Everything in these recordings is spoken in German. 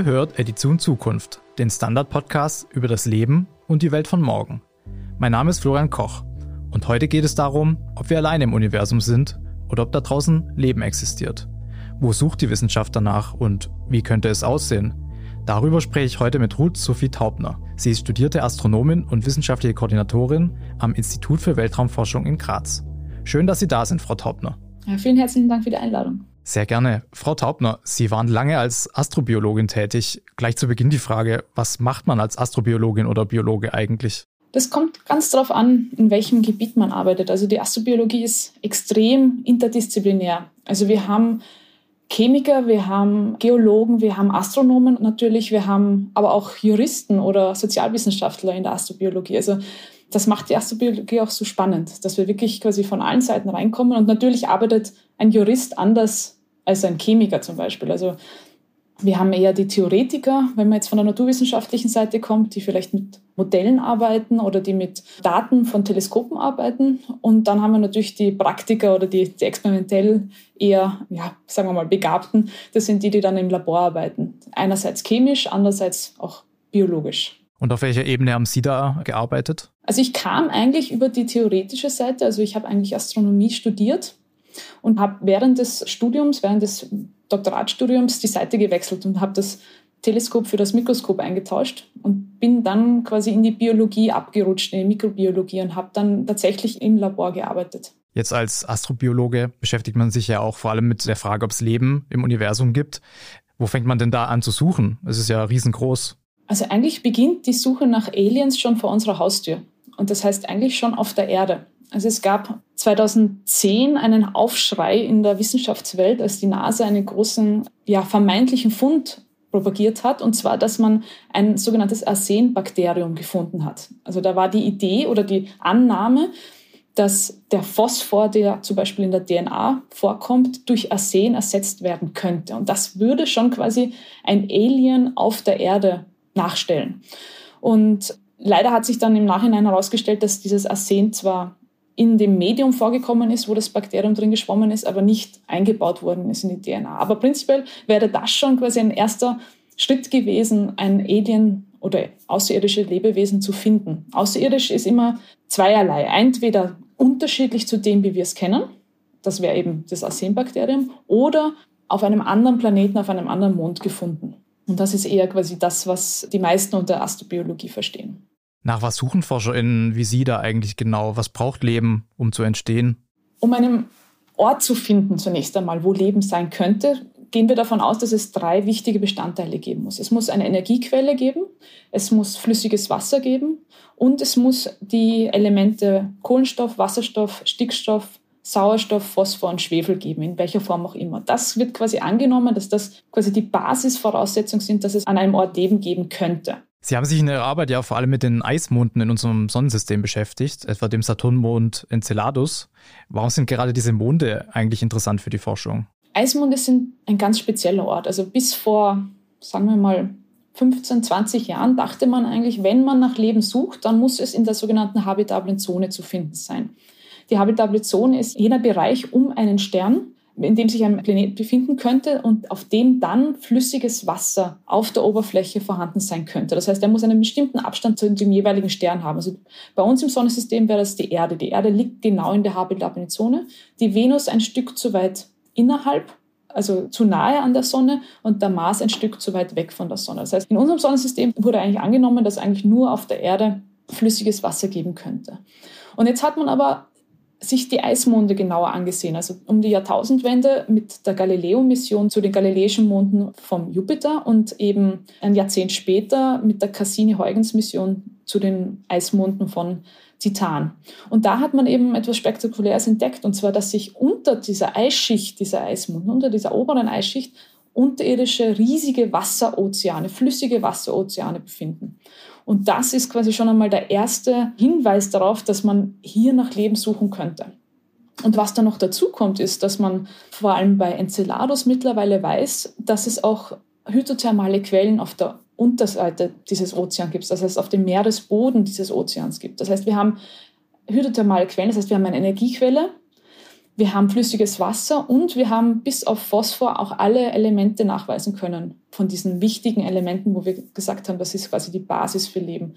Ihr hört Edition Zukunft, den Standard-Podcast über das Leben und die Welt von morgen. Mein Name ist Florian Koch und heute geht es darum, ob wir alleine im Universum sind oder ob da draußen Leben existiert. Wo sucht die Wissenschaft danach und wie könnte es aussehen? Darüber spreche ich heute mit Ruth Sophie Taubner. Sie ist studierte Astronomin und wissenschaftliche Koordinatorin am Institut für Weltraumforschung in Graz. Schön, dass Sie da sind, Frau Taubner. Ja, vielen herzlichen Dank für die Einladung. Sehr gerne. Frau Taubner, Sie waren lange als Astrobiologin tätig. Gleich zu Beginn die Frage, was macht man als Astrobiologin oder Biologe eigentlich? Das kommt ganz darauf an, in welchem Gebiet man arbeitet. Also die Astrobiologie ist extrem interdisziplinär. Also wir haben Chemiker, wir haben Geologen, wir haben Astronomen natürlich, wir haben aber auch Juristen oder Sozialwissenschaftler in der Astrobiologie. Also das macht die Astrobiologie auch so spannend, dass wir wirklich quasi von allen Seiten reinkommen. Und natürlich arbeitet ein Jurist anders als ein Chemiker zum Beispiel. Also wir haben eher die Theoretiker, wenn man jetzt von der naturwissenschaftlichen Seite kommt, die vielleicht mit Modellen arbeiten oder die mit Daten von Teleskopen arbeiten. Und dann haben wir natürlich die Praktiker oder die, die experimentell eher, ja, sagen wir mal, Begabten. Das sind die, die dann im Labor arbeiten. Einerseits chemisch, andererseits auch biologisch. Und auf welcher Ebene haben Sie da gearbeitet? Also ich kam eigentlich über die theoretische Seite. Also ich habe eigentlich Astronomie studiert und habe während des Studiums, während des Doktoratstudiums die Seite gewechselt und habe das Teleskop für das Mikroskop eingetauscht und bin dann quasi in die Biologie abgerutscht, in die Mikrobiologie und habe dann tatsächlich im Labor gearbeitet. Jetzt als Astrobiologe beschäftigt man sich ja auch vor allem mit der Frage, ob es Leben im Universum gibt. Wo fängt man denn da an zu suchen? Es ist ja riesengroß. Also eigentlich beginnt die Suche nach Aliens schon vor unserer Haustür. Und das heißt eigentlich schon auf der Erde. Also es gab 2010 einen Aufschrei in der Wissenschaftswelt, als die NASA einen großen, ja, vermeintlichen Fund propagiert hat, und zwar, dass man ein sogenanntes Arsenbakterium gefunden hat. Also da war die Idee oder die Annahme, dass der Phosphor, der zum Beispiel in der DNA vorkommt, durch Arsen ersetzt werden könnte. Und das würde schon quasi ein Alien auf der Erde nachstellen. Und leider hat sich dann im Nachhinein herausgestellt, dass dieses Arsen zwar in dem Medium vorgekommen ist, wo das Bakterium drin geschwommen ist, aber nicht eingebaut worden ist in die DNA. Aber prinzipiell wäre das schon quasi ein erster Schritt gewesen, ein Alien oder außerirdische Lebewesen zu finden. Außerirdisch ist immer zweierlei. Entweder unterschiedlich zu dem, wie wir es kennen, das wäre eben das Arsenbakterium, oder auf einem anderen Planeten, auf einem anderen Mond gefunden. Und das ist eher quasi das, was die meisten unter Astrobiologie verstehen. Nach was suchen ForscherInnen wie Sie da eigentlich genau? Was braucht Leben, um zu entstehen? Um einen Ort zu finden, zunächst einmal, wo Leben sein könnte, gehen wir davon aus, dass es drei wichtige Bestandteile geben muss. Es muss eine Energiequelle geben, es muss flüssiges Wasser geben und es muss die Elemente Kohlenstoff, Wasserstoff, Stickstoff Sauerstoff, Phosphor und Schwefel geben, in welcher Form auch immer. Das wird quasi angenommen, dass das quasi die Basisvoraussetzungen sind, dass es an einem Ort Leben geben könnte. Sie haben sich in Ihrer Arbeit ja vor allem mit den Eismonden in unserem Sonnensystem beschäftigt, etwa dem Saturnmond Enceladus. Warum sind gerade diese Monde eigentlich interessant für die Forschung? Eismonde sind ein ganz spezieller Ort. Also bis vor, sagen wir mal, 15, 20 Jahren dachte man eigentlich, wenn man nach Leben sucht, dann muss es in der sogenannten habitablen Zone zu finden sein. Die habitable Zone ist jener Bereich um einen Stern, in dem sich ein Planet befinden könnte und auf dem dann flüssiges Wasser auf der Oberfläche vorhanden sein könnte. Das heißt, er muss einen bestimmten Abstand zu dem jeweiligen Stern haben. Also bei uns im Sonnensystem wäre das die Erde. Die Erde liegt genau in der habitablen Zone. Die Venus ein Stück zu weit innerhalb, also zu nahe an der Sonne und der Mars ein Stück zu weit weg von der Sonne. Das heißt, in unserem Sonnensystem wurde eigentlich angenommen, dass eigentlich nur auf der Erde flüssiges Wasser geben könnte. Und jetzt hat man aber sich die Eismonde genauer angesehen. Also um die Jahrtausendwende mit der Galileo-Mission zu den galileischen Monden vom Jupiter und eben ein Jahrzehnt später mit der Cassini-Huygens-Mission zu den Eismonden von Titan. Und da hat man eben etwas Spektakuläres entdeckt, und zwar, dass sich unter dieser Eisschicht, dieser Eismonden, unter dieser oberen Eisschicht, unterirdische riesige Wasserozeane, flüssige Wasserozeane befinden. Und das ist quasi schon einmal der erste Hinweis darauf, dass man hier nach Leben suchen könnte. Und was dann noch dazu kommt, ist, dass man vor allem bei Enceladus mittlerweile weiß, dass es auch hydrothermale Quellen auf der Unterseite dieses Ozeans gibt, das heißt auf dem Meeresboden dieses Ozeans gibt. Das heißt, wir haben hydrothermale Quellen, das heißt, wir haben eine Energiequelle, Wir haben flüssiges Wasser und wir haben bis auf Phosphor auch alle Elemente nachweisen können von diesen wichtigen Elementen, wo wir gesagt haben, das ist quasi die Basis für Leben.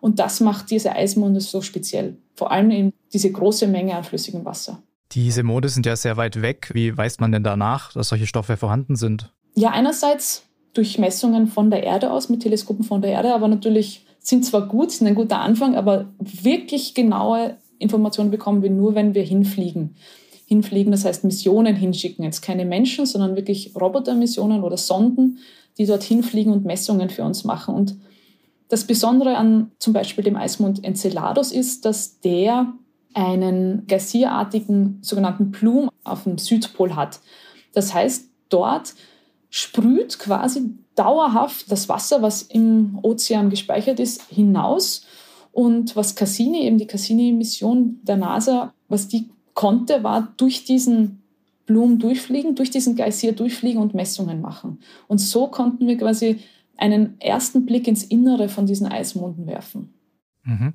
Und das macht diese Eismonde so speziell. Vor allem eben diese große Menge an flüssigem Wasser. Diese Monde sind ja sehr weit weg. Wie weiß man denn danach, dass solche Stoffe vorhanden sind? Ja, einerseits durch Messungen von der Erde aus, mit Teleskopen von der Erde, aber natürlich sind zwar gut, sind ein guter Anfang, aber wirklich genaue Informationen bekommen wir nur, wenn wir hinfliegen. Hinfliegen, das heißt Missionen hinschicken. Jetzt keine Menschen, sondern wirklich Robotermissionen oder Sonden, die dort hinfliegen und Messungen für uns machen. Und das Besondere an zum Beispiel dem Eismond Enceladus ist, dass der einen geysirartigen sogenannten Plum auf dem Südpol hat. Das heißt, dort sprüht quasi dauerhaft das Wasser, was im Ozean gespeichert ist, hinaus. Und was Cassini, eben die Cassini-Mission der NASA, was die konnte, war durch diesen Blumen durchfliegen, durch diesen Geysir durchfliegen und Messungen machen. Und so konnten wir quasi einen ersten Blick ins Innere von diesen Eismonden werfen. Mhm.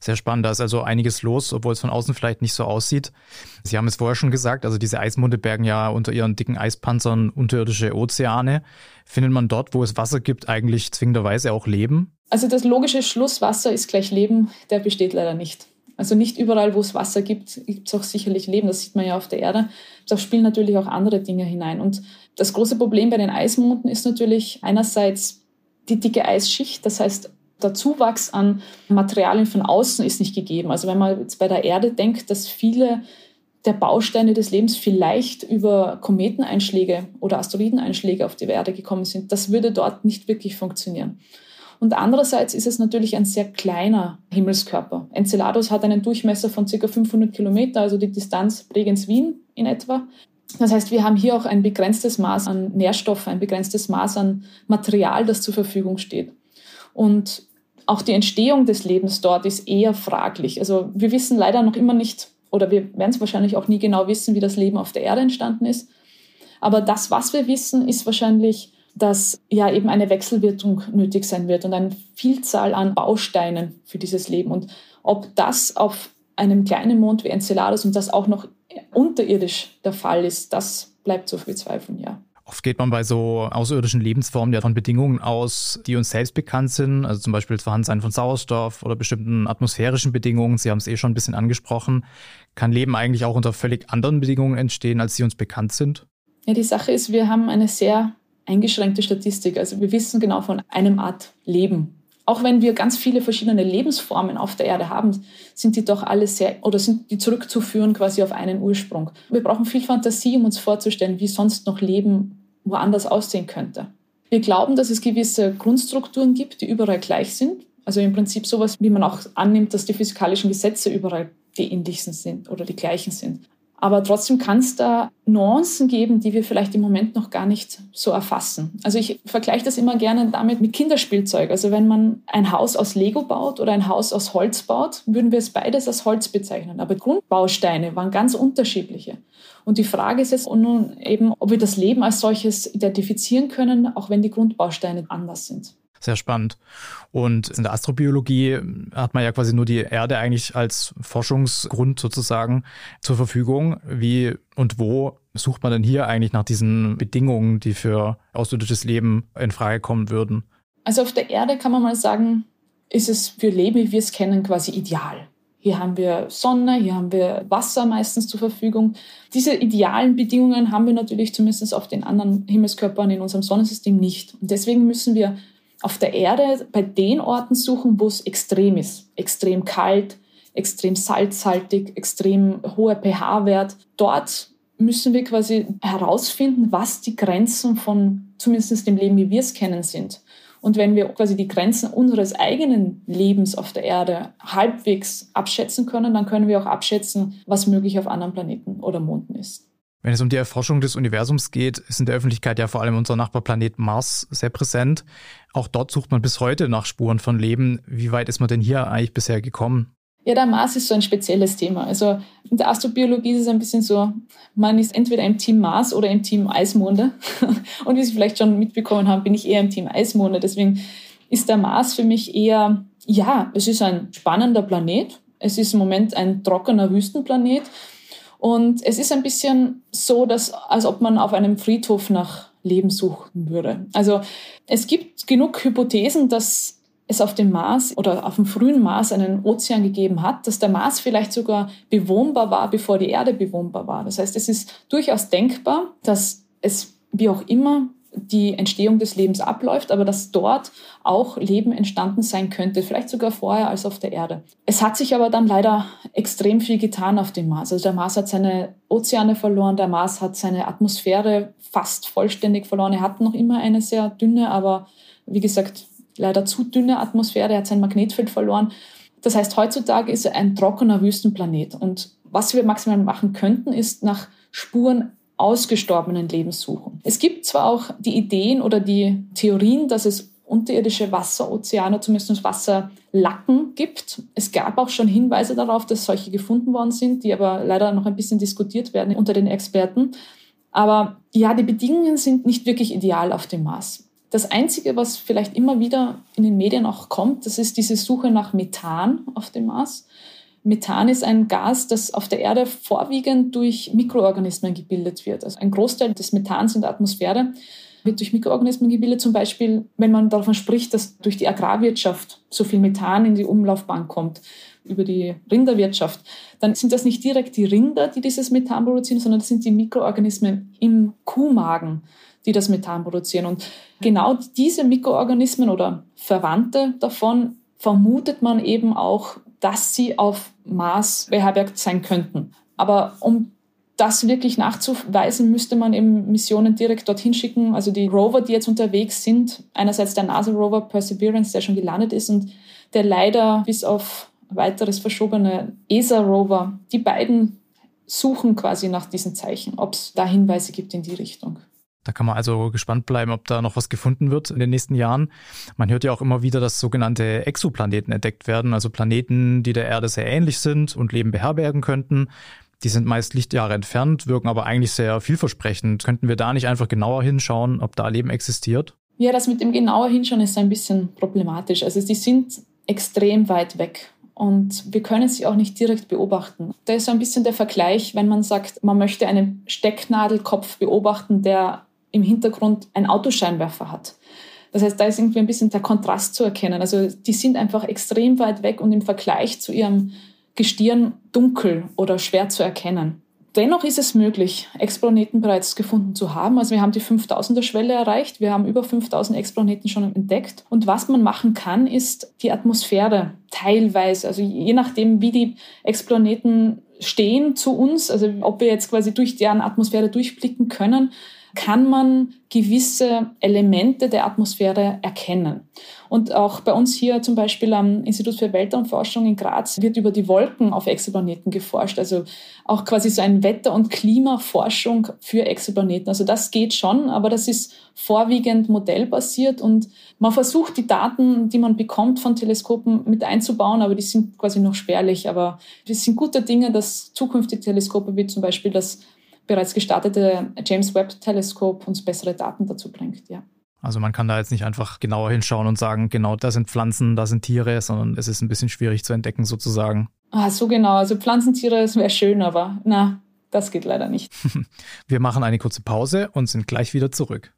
Sehr spannend. Da ist also einiges los, obwohl es von außen vielleicht nicht so aussieht. Sie haben es vorher schon gesagt, also diese Eismonde bergen ja unter ihren dicken Eispanzern unterirdische Ozeane. Findet man dort, wo es Wasser gibt, eigentlich zwingenderweise auch Leben? Also das logische Schluss, Wasser ist gleich Leben, der besteht leider nicht. Also nicht überall, wo es Wasser gibt, gibt es auch sicherlich Leben. Das sieht man ja auf der Erde. Da spielen natürlich auch andere Dinge hinein. Und das große Problem bei den Eismonden ist natürlich einerseits die dicke Eisschicht. Das heißt, der Zuwachs an Materialien von außen ist nicht gegeben. Also wenn man jetzt bei der Erde denkt, dass viele der Bausteine des Lebens vielleicht über Kometeneinschläge oder Asteroideneinschläge auf die Erde gekommen sind, das würde dort nicht wirklich funktionieren. Und andererseits ist es natürlich ein sehr kleiner Himmelskörper. Enceladus hat einen Durchmesser von ca. 500 Kilometer, also die Distanz Bregenz-Wien in etwa. Das heißt, wir haben hier auch ein begrenztes Maß an Nährstoffen, ein begrenztes Maß an Material, das zur Verfügung steht. Und auch die Entstehung des Lebens dort ist eher fraglich. Also wir wissen leider noch immer nicht, oder wir werden es wahrscheinlich auch nie genau wissen, wie das Leben auf der Erde entstanden ist. Aber das, was wir wissen, ist wahrscheinlich, dass ja eben eine Wechselwirkung nötig sein wird und eine Vielzahl an Bausteinen für dieses Leben. Und ob das auf einem kleinen Mond wie Enceladus und das auch noch unterirdisch der Fall ist, das bleibt zu bezweifeln, ja. Oft geht man bei so außerirdischen Lebensformen ja von Bedingungen aus, die uns selbst bekannt sind, also zum Beispiel das Vorhandensein von Sauerstoff oder bestimmten atmosphärischen Bedingungen. Sie haben es eh schon ein bisschen angesprochen. Kann Leben eigentlich auch unter völlig anderen Bedingungen entstehen, als sie uns bekannt sind? Ja, die Sache ist, wir haben eine sehr eingeschränkte Statistik. Also wir wissen genau von einem Art Leben. Auch wenn wir ganz viele verschiedene Lebensformen auf der Erde haben, sind die doch alle sehr oder sind die zurückzuführen quasi auf einen Ursprung. Wir brauchen viel Fantasie, um uns vorzustellen, wie sonst noch Leben woanders aussehen könnte. Wir glauben, dass es gewisse Grundstrukturen gibt, die überall gleich sind. Also im Prinzip sowas, wie man auch annimmt, dass die physikalischen Gesetze überall die ähnlichsten sind oder die gleichen sind. Aber trotzdem kann es da Nuancen geben, die wir vielleicht im Moment noch gar nicht so erfassen. Also ich vergleiche das immer gerne damit mit Kinderspielzeug. Also wenn man ein Haus aus Lego baut oder ein Haus aus Holz baut, würden wir es beides als Holz bezeichnen. Aber Grundbausteine waren ganz unterschiedliche. Und die Frage ist jetzt nun eben, ob wir das Leben als solches identifizieren können, auch wenn die Grundbausteine anders sind. Sehr spannend. Und in der Astrobiologie hat man ja quasi nur die Erde eigentlich als Forschungsgrund sozusagen zur Verfügung. Wie und wo sucht man denn hier eigentlich nach diesen Bedingungen, die für außerirdisches Leben in Frage kommen würden? Also auf der Erde kann man mal sagen, ist es für Leben, wie wir es kennen, quasi ideal. Hier haben wir Sonne, hier haben wir Wasser meistens zur Verfügung. Diese idealen Bedingungen haben wir natürlich zumindest auf den anderen Himmelskörpern in unserem Sonnensystem nicht. Und deswegen müssen wir auf der Erde bei den Orten suchen, wo es extrem ist. Extrem kalt, extrem salzhaltig, extrem hoher pH-Wert. Dort müssen wir quasi herausfinden, was die Grenzen von zumindest dem Leben, wie wir es kennen, sind. Und wenn wir quasi die Grenzen unseres eigenen Lebens auf der Erde halbwegs abschätzen können, dann können wir auch abschätzen, was möglich auf anderen Planeten oder Monden ist. Wenn es um die Erforschung des Universums geht, ist in der Öffentlichkeit ja vor allem unser Nachbarplanet Mars sehr präsent. Auch dort sucht man bis heute nach Spuren von Leben. Wie weit ist man denn hier eigentlich bisher gekommen? Ja, der Mars ist so ein spezielles Thema. Also in der Astrobiologie ist es ein bisschen so, man ist entweder im Team Mars oder im Team Eismonde. Und wie Sie vielleicht schon mitbekommen haben, bin ich eher im Team Eismonde. Deswegen ist der Mars für mich eher, ja, es ist ein spannender Planet. Es ist im Moment ein trockener Wüstenplanet Und es ist ein bisschen so, dass, als ob man auf einem Friedhof nach Leben suchen würde. Also es gibt genug Hypothesen, dass es auf dem Mars oder auf dem frühen Mars einen Ozean gegeben hat, dass der Mars vielleicht sogar bewohnbar war, bevor die Erde bewohnbar war. Das heißt, es ist durchaus denkbar, dass es wie auch immer die Entstehung des Lebens abläuft, aber dass dort auch Leben entstanden sein könnte, vielleicht sogar vorher als auf der Erde. Es hat sich aber dann leider extrem viel getan auf dem Mars. Also der Mars hat seine Ozeane verloren, der Mars hat seine Atmosphäre fast vollständig verloren. Er hat noch immer eine sehr dünne, aber wie gesagt, leider zu dünne Atmosphäre, er hat sein Magnetfeld verloren. Das heißt, heutzutage ist er ein trockener Wüstenplanet. Und was wir maximal machen könnten, ist nach Spuren ausgestorbenen Lebens suchen. Es gibt zwar auch die Ideen oder die Theorien, dass es unterirdische Wasserozeane, zumindest Wasserlacken gibt. Es gab auch schon Hinweise darauf, dass solche gefunden worden sind, die aber leider noch ein bisschen diskutiert werden unter den Experten. Aber ja, die Bedingungen sind nicht wirklich ideal auf dem Mars. Das Einzige, was vielleicht immer wieder in den Medien auch kommt, das ist diese Suche nach Methan auf dem Mars. Methan ist ein Gas, das auf der Erde vorwiegend durch Mikroorganismen gebildet wird. Also ein Großteil des Methans in der Atmosphäre wird durch Mikroorganismen gebildet. Zum Beispiel, wenn man davon spricht, dass durch die Agrarwirtschaft so viel Methan in die Umlaufbahn kommt, über die Rinderwirtschaft, dann sind das nicht direkt die Rinder, die dieses Methan produzieren, sondern das sind die Mikroorganismen im Kuhmagen, die das Methan produzieren. Und genau diese Mikroorganismen oder Verwandte davon vermutet man eben auch dass sie auf Mars beherbergt sein könnten. Aber um das wirklich nachzuweisen, müsste man eben Missionen direkt dorthin schicken. Also die Rover, die jetzt unterwegs sind, einerseits der NASA-Rover Perseverance, der schon gelandet ist und der leider bis auf weiteres verschobene ESA-Rover, die beiden suchen quasi nach diesen Zeichen, ob es da Hinweise gibt in die Richtung. Da kann man also gespannt bleiben, ob da noch was gefunden wird in den nächsten Jahren. Man hört ja auch immer wieder, dass sogenannte Exoplaneten entdeckt werden, also Planeten, die der Erde sehr ähnlich sind und Leben beherbergen könnten. Die sind meist Lichtjahre entfernt, wirken aber eigentlich sehr vielversprechend. Könnten wir da nicht einfach genauer hinschauen, ob da Leben existiert? Ja, das mit dem genauer Hinschauen ist ein bisschen problematisch. Also die sind extrem weit weg und wir können sie auch nicht direkt beobachten. Da ist so ein bisschen der Vergleich, wenn man sagt, man möchte einen Stecknadelkopf beobachten, der im Hintergrund ein Autoscheinwerfer hat. Das heißt, da ist irgendwie ein bisschen der Kontrast zu erkennen. Also die sind einfach extrem weit weg und im Vergleich zu ihrem Gestirn dunkel oder schwer zu erkennen. Dennoch ist es möglich, Explaneten bereits gefunden zu haben. Also wir haben die 5000er-Schwelle erreicht. Wir haben über 5000 Explaneten schon entdeckt. Und was man machen kann, ist die Atmosphäre teilweise, also je nachdem, wie die Explaneten stehen zu uns, also ob wir jetzt quasi durch deren Atmosphäre durchblicken können, kann man gewisse Elemente der Atmosphäre erkennen. Und auch bei uns hier zum Beispiel am Institut für Weltraumforschung in Graz wird über die Wolken auf Exoplaneten geforscht. Also auch quasi so ein Wetter- und Klimaforschung für Exoplaneten. Also das geht schon, aber das ist vorwiegend modellbasiert und man versucht die Daten, die man bekommt von Teleskopen mit einzubauen, aber die sind quasi noch spärlich. Aber es sind gute Dinge, dass zukünftige Teleskope wie zum Beispiel das bereits gestartete James Webb Teleskop uns bessere Daten dazu bringt, ja. Also man kann da jetzt nicht einfach genauer hinschauen und sagen, genau, da sind Pflanzen, da sind Tiere, sondern es ist ein bisschen schwierig zu entdecken sozusagen. Ah, so genau. Also Pflanzentiere, das wäre schön, aber na, das geht leider nicht. Wir machen eine kurze Pause und sind gleich wieder zurück.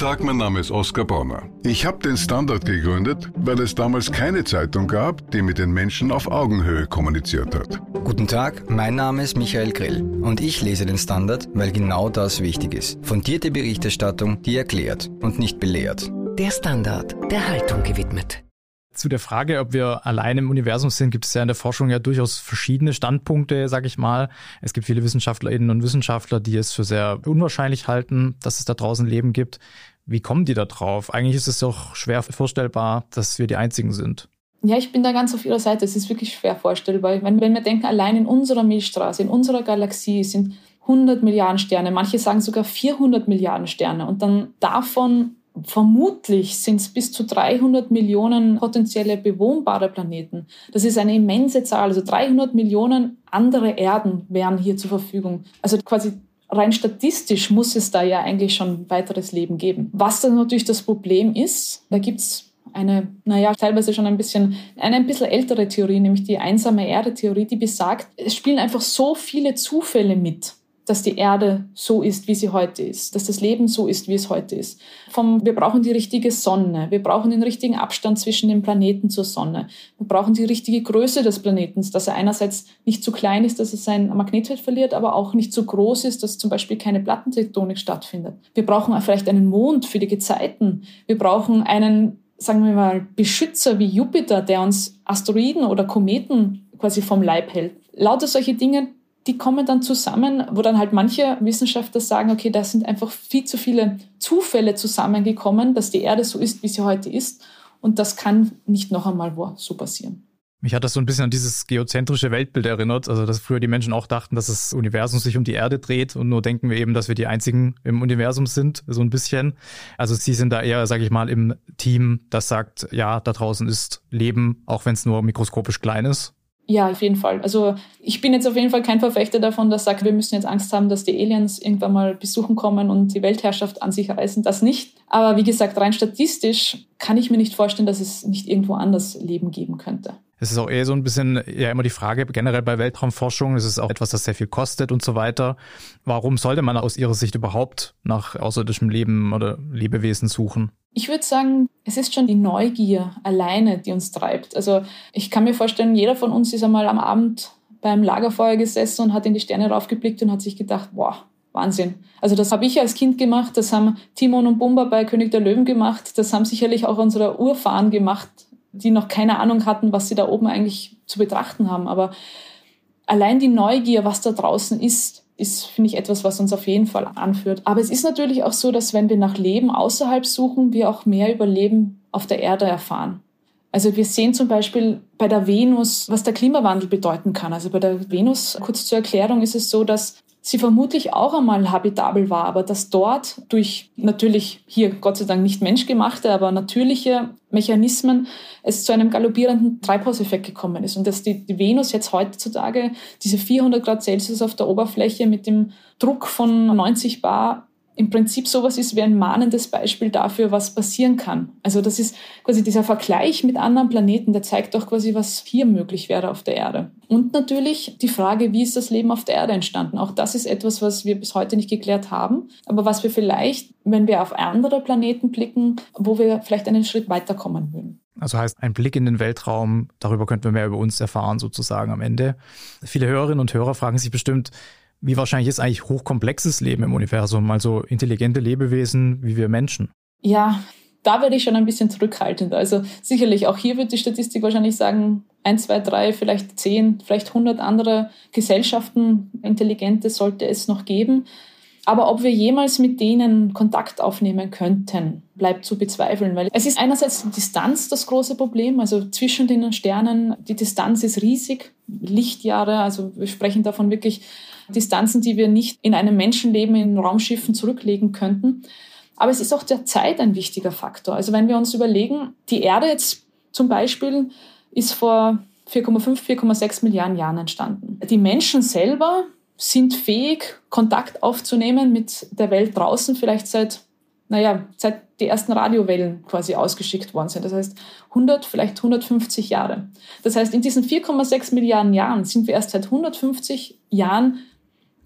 Tag, mein Name ist Oskar Bonner. Ich habe den Standard gegründet, weil es damals keine Zeitung gab, die mit den Menschen auf Augenhöhe kommuniziert hat. Guten Tag, mein Name ist Michael Grill und ich lese den Standard, weil genau das wichtig ist. Fundierte Berichterstattung, die erklärt und nicht belehrt. Der Standard, der Haltung gewidmet. Zu der Frage, ob wir allein im Universum sind, gibt es ja in der Forschung ja durchaus verschiedene Standpunkte, sag ich mal. Es gibt viele Wissenschaftlerinnen und Wissenschaftler, die es für sehr unwahrscheinlich halten, dass es da draußen Leben gibt. Wie kommen die da drauf? Eigentlich ist es doch schwer vorstellbar, dass wir die Einzigen sind. Ja, ich bin da ganz auf Ihrer Seite. Es ist wirklich schwer vorstellbar. Wenn, wenn wir denken, allein in unserer Milchstraße, in unserer Galaxie sind 100 Milliarden Sterne, manche sagen sogar 400 Milliarden Sterne. Und dann davon Vermutlich sind es bis zu 300 Millionen potenzielle bewohnbare Planeten. Das ist eine immense Zahl. Also 300 Millionen andere Erden wären hier zur Verfügung. Also quasi rein statistisch muss es da ja eigentlich schon weiteres Leben geben. Was dann natürlich das Problem ist, da gibt es eine, naja, teilweise schon ein bisschen, eine ein bisschen ältere Theorie, nämlich die einsame Erde-Theorie, die besagt, es spielen einfach so viele Zufälle mit dass die Erde so ist, wie sie heute ist, dass das Leben so ist, wie es heute ist. Vom, wir brauchen die richtige Sonne, wir brauchen den richtigen Abstand zwischen dem Planeten zur Sonne, wir brauchen die richtige Größe des Planeten, dass er einerseits nicht zu klein ist, dass er sein Magnetfeld verliert, aber auch nicht zu groß ist, dass zum Beispiel keine Plattentektonik stattfindet. Wir brauchen vielleicht einen Mond für die Gezeiten, wir brauchen einen sagen wir mal, Beschützer wie Jupiter, der uns Asteroiden oder Kometen quasi vom Leib hält. Lauter solche Dinge die kommen dann zusammen, wo dann halt manche Wissenschaftler sagen, okay, da sind einfach viel zu viele Zufälle zusammengekommen, dass die Erde so ist, wie sie heute ist. Und das kann nicht noch einmal so passieren. Mich hat das so ein bisschen an dieses geozentrische Weltbild erinnert, also dass früher die Menschen auch dachten, dass das Universum sich um die Erde dreht und nur denken wir eben, dass wir die einzigen im Universum sind, so ein bisschen. Also sie sind da eher, sage ich mal, im Team, das sagt, ja, da draußen ist Leben, auch wenn es nur mikroskopisch klein ist. Ja, auf jeden Fall. Also ich bin jetzt auf jeden Fall kein Verfechter davon, dass sagt, wir müssen jetzt Angst haben, dass die Aliens irgendwann mal besuchen kommen und die Weltherrschaft an sich reißen. Das nicht. Aber wie gesagt, rein statistisch kann ich mir nicht vorstellen, dass es nicht irgendwo anders Leben geben könnte. Es ist auch eher so ein bisschen ja immer die Frage, generell bei Weltraumforschung, es ist auch etwas, das sehr viel kostet und so weiter. Warum sollte man aus Ihrer Sicht überhaupt nach außerirdischem Leben oder Lebewesen suchen? Ich würde sagen, es ist schon die Neugier alleine, die uns treibt. Also ich kann mir vorstellen, jeder von uns ist einmal am Abend beim Lagerfeuer gesessen und hat in die Sterne raufgeblickt und hat sich gedacht, boah, Wahnsinn. Also das habe ich als Kind gemacht, das haben Timon und Bumba bei König der Löwen gemacht, das haben sicherlich auch unsere Urfahren gemacht, die noch keine Ahnung hatten, was sie da oben eigentlich zu betrachten haben. Aber allein die Neugier, was da draußen ist, ist, finde ich, etwas, was uns auf jeden Fall anführt. Aber es ist natürlich auch so, dass wenn wir nach Leben außerhalb suchen, wir auch mehr über Leben auf der Erde erfahren. Also wir sehen zum Beispiel bei der Venus, was der Klimawandel bedeuten kann. Also bei der Venus, kurz zur Erklärung, ist es so, dass sie vermutlich auch einmal habitabel war, aber dass dort durch natürlich hier Gott sei Dank nicht menschgemachte, aber natürliche Mechanismen es zu einem galoppierenden Treibhauseffekt gekommen ist. Und dass die, die Venus jetzt heutzutage diese 400 Grad Celsius auf der Oberfläche mit dem Druck von 90 Bar im Prinzip sowas ist wie ein mahnendes Beispiel dafür, was passieren kann. Also das ist quasi dieser Vergleich mit anderen Planeten, der zeigt doch quasi, was hier möglich wäre auf der Erde. Und natürlich die Frage, wie ist das Leben auf der Erde entstanden? Auch das ist etwas, was wir bis heute nicht geklärt haben, aber was wir vielleicht, wenn wir auf andere Planeten blicken, wo wir vielleicht einen Schritt weiterkommen würden. Also heißt, ein Blick in den Weltraum, darüber könnten wir mehr über uns erfahren sozusagen am Ende. Viele Hörerinnen und Hörer fragen sich bestimmt, wie wahrscheinlich ist eigentlich hochkomplexes Leben im Universum, also intelligente Lebewesen wie wir Menschen? Ja, da werde ich schon ein bisschen zurückhaltend. Also sicherlich, auch hier wird die Statistik wahrscheinlich sagen, ein, zwei, drei, vielleicht zehn, vielleicht hundert andere Gesellschaften, intelligente sollte es noch geben. Aber ob wir jemals mit denen Kontakt aufnehmen könnten, bleibt zu bezweifeln, weil es ist einerseits die Distanz das große Problem, also zwischen den Sternen, die Distanz ist riesig, Lichtjahre, also wir sprechen davon wirklich Distanzen, die wir nicht in einem Menschenleben in Raumschiffen zurücklegen könnten. Aber es ist auch der Zeit ein wichtiger Faktor. Also wenn wir uns überlegen, die Erde jetzt zum Beispiel ist vor 4,5, 4,6 Milliarden Jahren entstanden. Die Menschen selber sind fähig, Kontakt aufzunehmen mit der Welt draußen, vielleicht seit, naja, seit die ersten Radiowellen quasi ausgeschickt worden sind. Das heißt 100, vielleicht 150 Jahre. Das heißt, in diesen 4,6 Milliarden Jahren sind wir erst seit 150 Jahren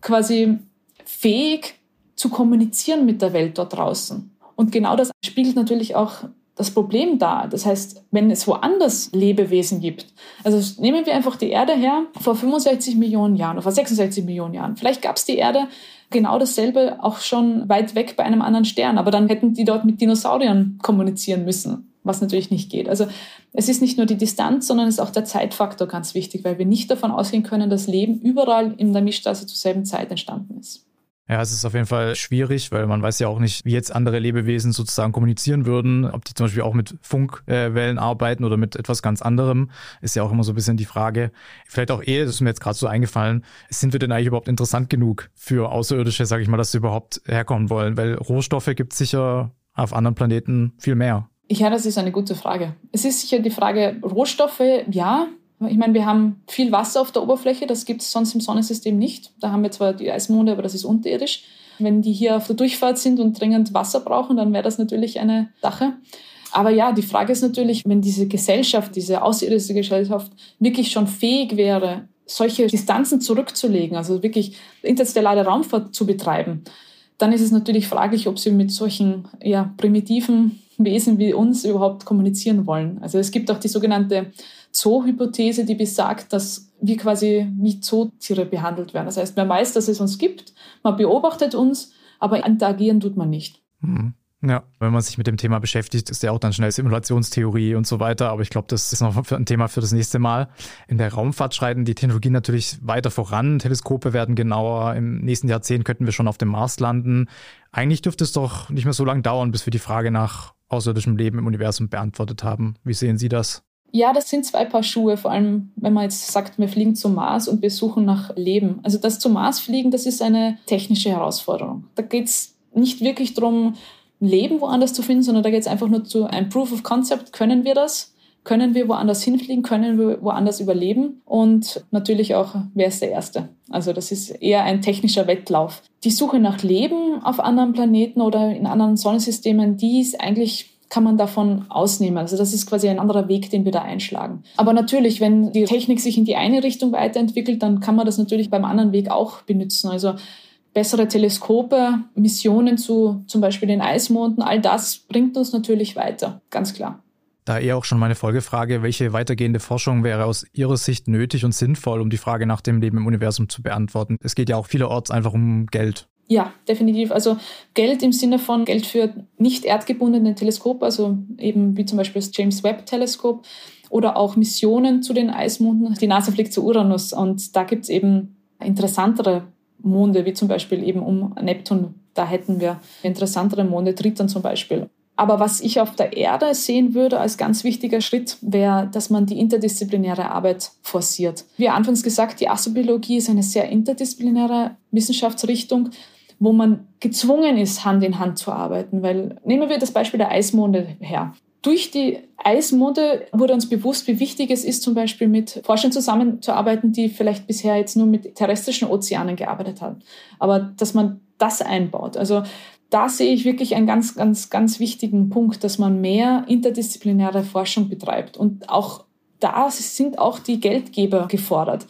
quasi fähig zu kommunizieren mit der Welt dort draußen. Und genau das spiegelt natürlich auch das Problem dar. Das heißt, wenn es woanders Lebewesen gibt, also nehmen wir einfach die Erde her vor 65 Millionen Jahren oder vor 66 Millionen Jahren. Vielleicht gab es die Erde genau dasselbe auch schon weit weg bei einem anderen Stern, aber dann hätten die dort mit Dinosauriern kommunizieren müssen was natürlich nicht geht. Also es ist nicht nur die Distanz, sondern es ist auch der Zeitfaktor ganz wichtig, weil wir nicht davon ausgehen können, dass Leben überall in der Milchstraße zur selben Zeit entstanden ist. Ja, es ist auf jeden Fall schwierig, weil man weiß ja auch nicht, wie jetzt andere Lebewesen sozusagen kommunizieren würden, ob die zum Beispiel auch mit Funkwellen arbeiten oder mit etwas ganz anderem, ist ja auch immer so ein bisschen die Frage. Vielleicht auch eh, das ist mir jetzt gerade so eingefallen, sind wir denn eigentlich überhaupt interessant genug für Außerirdische, sage ich mal, dass sie überhaupt herkommen wollen? Weil Rohstoffe gibt es sicher auf anderen Planeten viel mehr. Ja, das ist eine gute Frage. Es ist sicher die Frage Rohstoffe, ja. Ich meine, wir haben viel Wasser auf der Oberfläche, das gibt es sonst im Sonnensystem nicht. Da haben wir zwar die Eismonde, aber das ist unterirdisch. Wenn die hier auf der Durchfahrt sind und dringend Wasser brauchen, dann wäre das natürlich eine Sache. Aber ja, die Frage ist natürlich, wenn diese Gesellschaft, diese außerirdische Gesellschaft wirklich schon fähig wäre, solche Distanzen zurückzulegen, also wirklich interstellare Raumfahrt zu betreiben, dann ist es natürlich fraglich, ob sie mit solchen ja, primitiven Wesen wie uns überhaupt kommunizieren wollen. Also es gibt auch die sogenannte Zoo-Hypothese, die besagt, dass wir quasi wie Zootiere behandelt werden. Das heißt, man weiß, dass es uns gibt, man beobachtet uns, aber interagieren tut man nicht. Mhm. Ja, wenn man sich mit dem Thema beschäftigt, ist ja auch dann schnell Simulationstheorie und so weiter. Aber ich glaube, das ist noch ein Thema für das nächste Mal. In der Raumfahrt schreiten die Technologien natürlich weiter voran. Teleskope werden genauer. Im nächsten Jahrzehnt könnten wir schon auf dem Mars landen. Eigentlich dürfte es doch nicht mehr so lange dauern, bis wir die Frage nach außerirdischem Leben im Universum beantwortet haben. Wie sehen Sie das? Ja, das sind zwei Paar Schuhe, vor allem wenn man jetzt sagt, wir fliegen zum Mars und wir suchen nach Leben. Also das zum Mars fliegen, das ist eine technische Herausforderung. Da geht es nicht wirklich darum, Leben woanders zu finden, sondern da geht es einfach nur zu einem Proof of Concept. Können wir das? Können wir woanders hinfliegen? Können wir woanders überleben? Und natürlich auch, wer ist der Erste? Also das ist eher ein technischer Wettlauf. Die Suche nach Leben auf anderen Planeten oder in anderen Sonnensystemen, die ist eigentlich kann man davon ausnehmen. Also das ist quasi ein anderer Weg, den wir da einschlagen. Aber natürlich, wenn die Technik sich in die eine Richtung weiterentwickelt, dann kann man das natürlich beim anderen Weg auch benutzen. Also bessere Teleskope, Missionen zu zum Beispiel den Eismonden, all das bringt uns natürlich weiter, ganz klar. Da eher auch schon meine Folgefrage, welche weitergehende Forschung wäre aus Ihrer Sicht nötig und sinnvoll, um die Frage nach dem Leben im Universum zu beantworten? Es geht ja auch vielerorts einfach um Geld. Ja, definitiv. Also Geld im Sinne von Geld für nicht erdgebundene Teleskope, also eben wie zum Beispiel das James Webb Teleskop oder auch Missionen zu den Eismonden. Die NASA fliegt zu Uranus und da gibt es eben interessantere Monde, wie zum Beispiel eben um Neptun. Da hätten wir interessantere Monde, Triton zum Beispiel. Aber was ich auf der Erde sehen würde als ganz wichtiger Schritt, wäre, dass man die interdisziplinäre Arbeit forciert. Wie anfangs gesagt, die Astrobiologie ist eine sehr interdisziplinäre Wissenschaftsrichtung, wo man gezwungen ist, Hand in Hand zu arbeiten. Weil nehmen wir das Beispiel der Eismonde her. Durch die Eismonde wurde uns bewusst, wie wichtig es ist, zum Beispiel mit Forschern zusammenzuarbeiten, die vielleicht bisher jetzt nur mit terrestrischen Ozeanen gearbeitet haben. Aber dass man das einbaut. Also da sehe ich wirklich einen ganz, ganz, ganz wichtigen Punkt, dass man mehr interdisziplinäre Forschung betreibt. Und auch da sind auch die Geldgeber gefordert.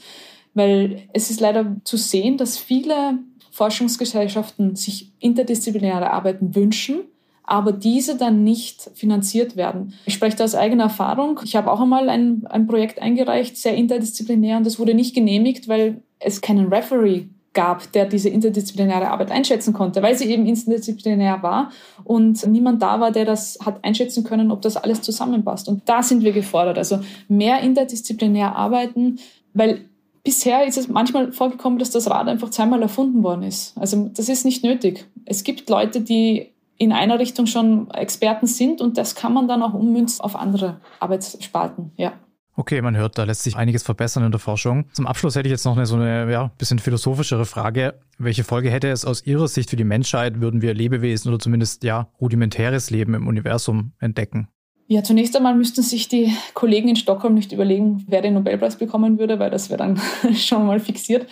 Weil es ist leider zu sehen, dass viele Forschungsgesellschaften sich interdisziplinäre Arbeiten wünschen, aber diese dann nicht finanziert werden. Ich spreche da aus eigener Erfahrung. Ich habe auch einmal ein, ein Projekt eingereicht, sehr interdisziplinär, und das wurde nicht genehmigt, weil es keinen Referee gab, der diese interdisziplinäre Arbeit einschätzen konnte, weil sie eben interdisziplinär war und niemand da war, der das hat einschätzen können, ob das alles zusammenpasst. Und da sind wir gefordert. Also mehr interdisziplinär arbeiten, weil bisher ist es manchmal vorgekommen, dass das Rad einfach zweimal erfunden worden ist. Also das ist nicht nötig. Es gibt Leute, die in einer Richtung schon Experten sind und das kann man dann auch ummünzen auf andere Arbeitssparten, ja. Okay, man hört, da lässt sich einiges verbessern in der Forschung. Zum Abschluss hätte ich jetzt noch eine so eine ja, bisschen philosophischere Frage. Welche Folge hätte es aus Ihrer Sicht für die Menschheit, würden wir Lebewesen oder zumindest ja rudimentäres Leben im Universum entdecken? Ja, zunächst einmal müssten sich die Kollegen in Stockholm nicht überlegen, wer den Nobelpreis bekommen würde, weil das wäre dann schon mal fixiert.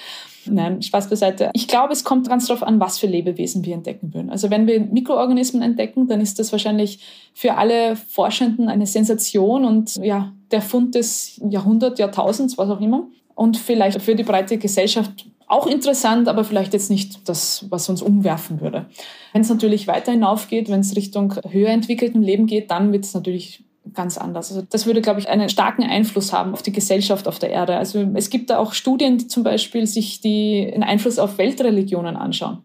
Nein, Spaß beiseite. Ich glaube, es kommt ganz darauf an, was für Lebewesen wir entdecken würden. Also wenn wir Mikroorganismen entdecken, dann ist das wahrscheinlich für alle Forschenden eine Sensation und ja, der Fund des Jahrhunderts, Jahrtausends, was auch immer. Und vielleicht für die breite Gesellschaft auch interessant, aber vielleicht jetzt nicht das, was uns umwerfen würde. Wenn es natürlich weiter hinaufgeht, wenn es Richtung höher entwickeltem Leben geht, dann wird es natürlich ganz anders. Also das würde, glaube ich, einen starken Einfluss haben auf die Gesellschaft auf der Erde. Also es gibt da auch Studien, die zum Beispiel sich die, den Einfluss auf Weltreligionen anschauen.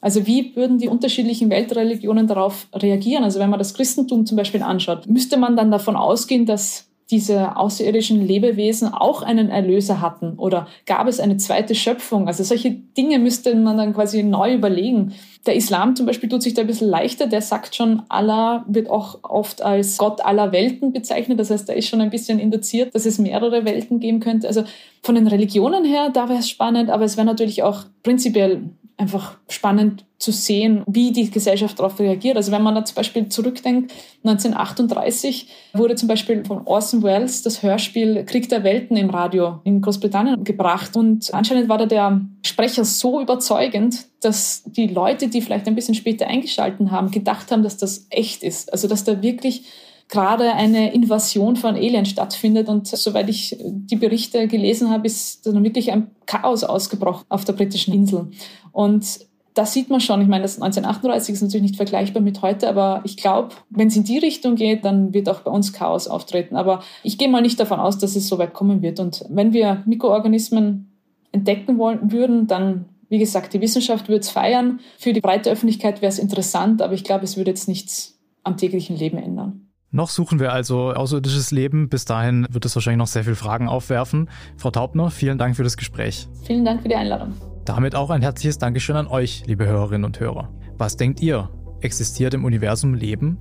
Also wie würden die unterschiedlichen Weltreligionen darauf reagieren? Also wenn man das Christentum zum Beispiel anschaut, müsste man dann davon ausgehen, dass diese außerirdischen Lebewesen auch einen Erlöser hatten? Oder gab es eine zweite Schöpfung? Also solche Dinge müsste man dann quasi neu überlegen. Der Islam zum Beispiel tut sich da ein bisschen leichter. Der sagt schon, Allah wird auch oft als Gott aller Welten bezeichnet. Das heißt, da ist schon ein bisschen induziert, dass es mehrere Welten geben könnte. Also von den Religionen her, da wäre es spannend, aber es wäre natürlich auch prinzipiell einfach spannend zu sehen, wie die Gesellschaft darauf reagiert. Also wenn man da zum Beispiel zurückdenkt, 1938 wurde zum Beispiel von Orson Welles das Hörspiel Krieg der Welten im Radio in Großbritannien gebracht. Und anscheinend war da der Sprecher so überzeugend, dass die Leute, die vielleicht ein bisschen später eingeschalten haben, gedacht haben, dass das echt ist. Also dass da wirklich gerade eine Invasion von Aliens stattfindet. Und soweit ich die Berichte gelesen habe, ist dann wirklich ein Chaos ausgebrochen auf der britischen Insel. Und das sieht man schon. Ich meine, das 1938 ist natürlich nicht vergleichbar mit heute, aber ich glaube, wenn es in die Richtung geht, dann wird auch bei uns Chaos auftreten. Aber ich gehe mal nicht davon aus, dass es so weit kommen wird. Und wenn wir Mikroorganismen entdecken wollen würden, dann, wie gesagt, die Wissenschaft würde es feiern. Für die breite Öffentlichkeit wäre es interessant, aber ich glaube, es würde jetzt nichts am täglichen Leben ändern. Noch suchen wir also außerirdisches Leben. Bis dahin wird es wahrscheinlich noch sehr viele Fragen aufwerfen. Frau Taubner, vielen Dank für das Gespräch. Vielen Dank für die Einladung. Damit auch ein herzliches Dankeschön an euch, liebe Hörerinnen und Hörer. Was denkt ihr? Existiert im Universum Leben?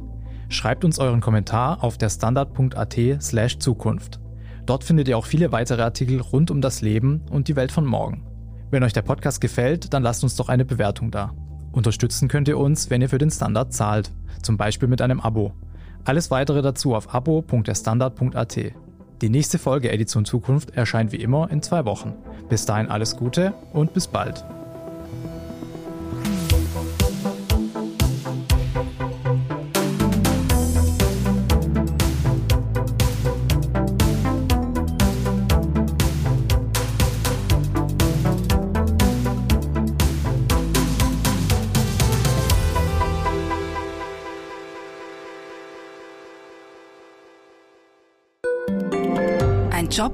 Schreibt uns euren Kommentar auf der standard.at slash Zukunft. Dort findet ihr auch viele weitere Artikel rund um das Leben und die Welt von morgen. Wenn euch der Podcast gefällt, dann lasst uns doch eine Bewertung da. Unterstützen könnt ihr uns, wenn ihr für den Standard zahlt, zum Beispiel mit einem Abo. Alles weitere dazu auf abo.derstandard.at. Die nächste Folge Edition Zukunft erscheint wie immer in zwei Wochen. Bis dahin alles Gute und bis bald.